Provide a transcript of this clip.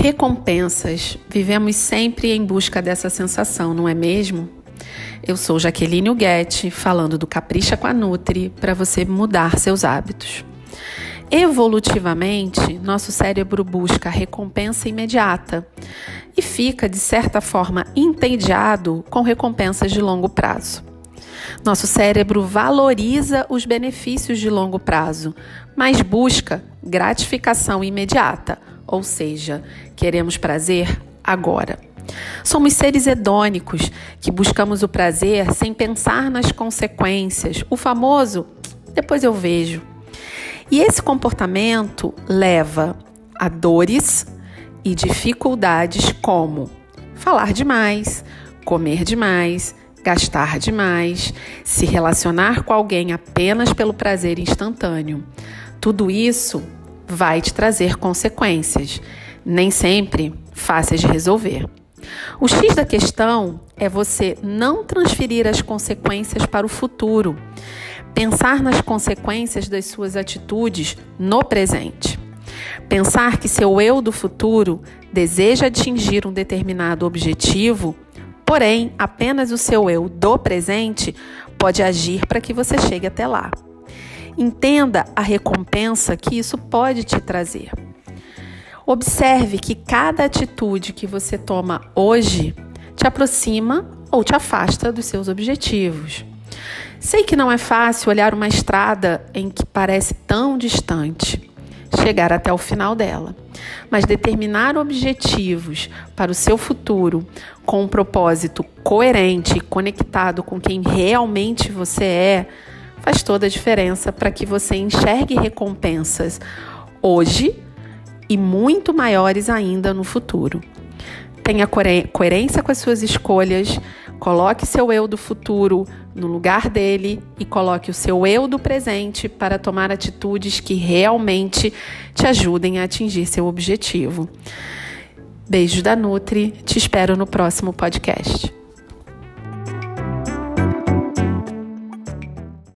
Recompensas. Vivemos sempre em busca dessa sensação, não é mesmo? Eu sou Jaqueline Huguete, falando do Capricha com a Nutri para você mudar seus hábitos. Evolutivamente, nosso cérebro busca recompensa imediata e fica, de certa forma, entediado com recompensas de longo prazo. Nosso cérebro valoriza os benefícios de longo prazo, mas busca gratificação imediata, ou seja, queremos prazer agora. Somos seres hedônicos que buscamos o prazer sem pensar nas consequências, o famoso depois eu vejo. E esse comportamento leva a dores e dificuldades como falar demais, comer demais, gastar demais, se relacionar com alguém apenas pelo prazer instantâneo. Tudo isso vai te trazer consequências, nem sempre fáceis de resolver. O X da questão é você não transferir as consequências para o futuro, pensar nas consequências das suas atitudes no presente. Pensar que seu eu do futuro deseja atingir um determinado objetivo Porém, apenas o seu eu do presente pode agir para que você chegue até lá. Entenda a recompensa que isso pode te trazer. Observe que cada atitude que você toma hoje te aproxima ou te afasta dos seus objetivos. Sei que não é fácil olhar uma estrada em que parece tão distante chegar até o final dela. Mas determinar objetivos para o seu futuro com um propósito coerente e conectado com quem realmente você é, faz toda a diferença para que você enxergue recompensas hoje e muito maiores ainda no futuro. Tenha coerência com as suas escolhas, coloque seu eu do futuro no lugar dele e coloque o seu eu do presente para tomar atitudes que realmente te ajudem a atingir seu objetivo. Beijo da Nutri, te espero no próximo podcast.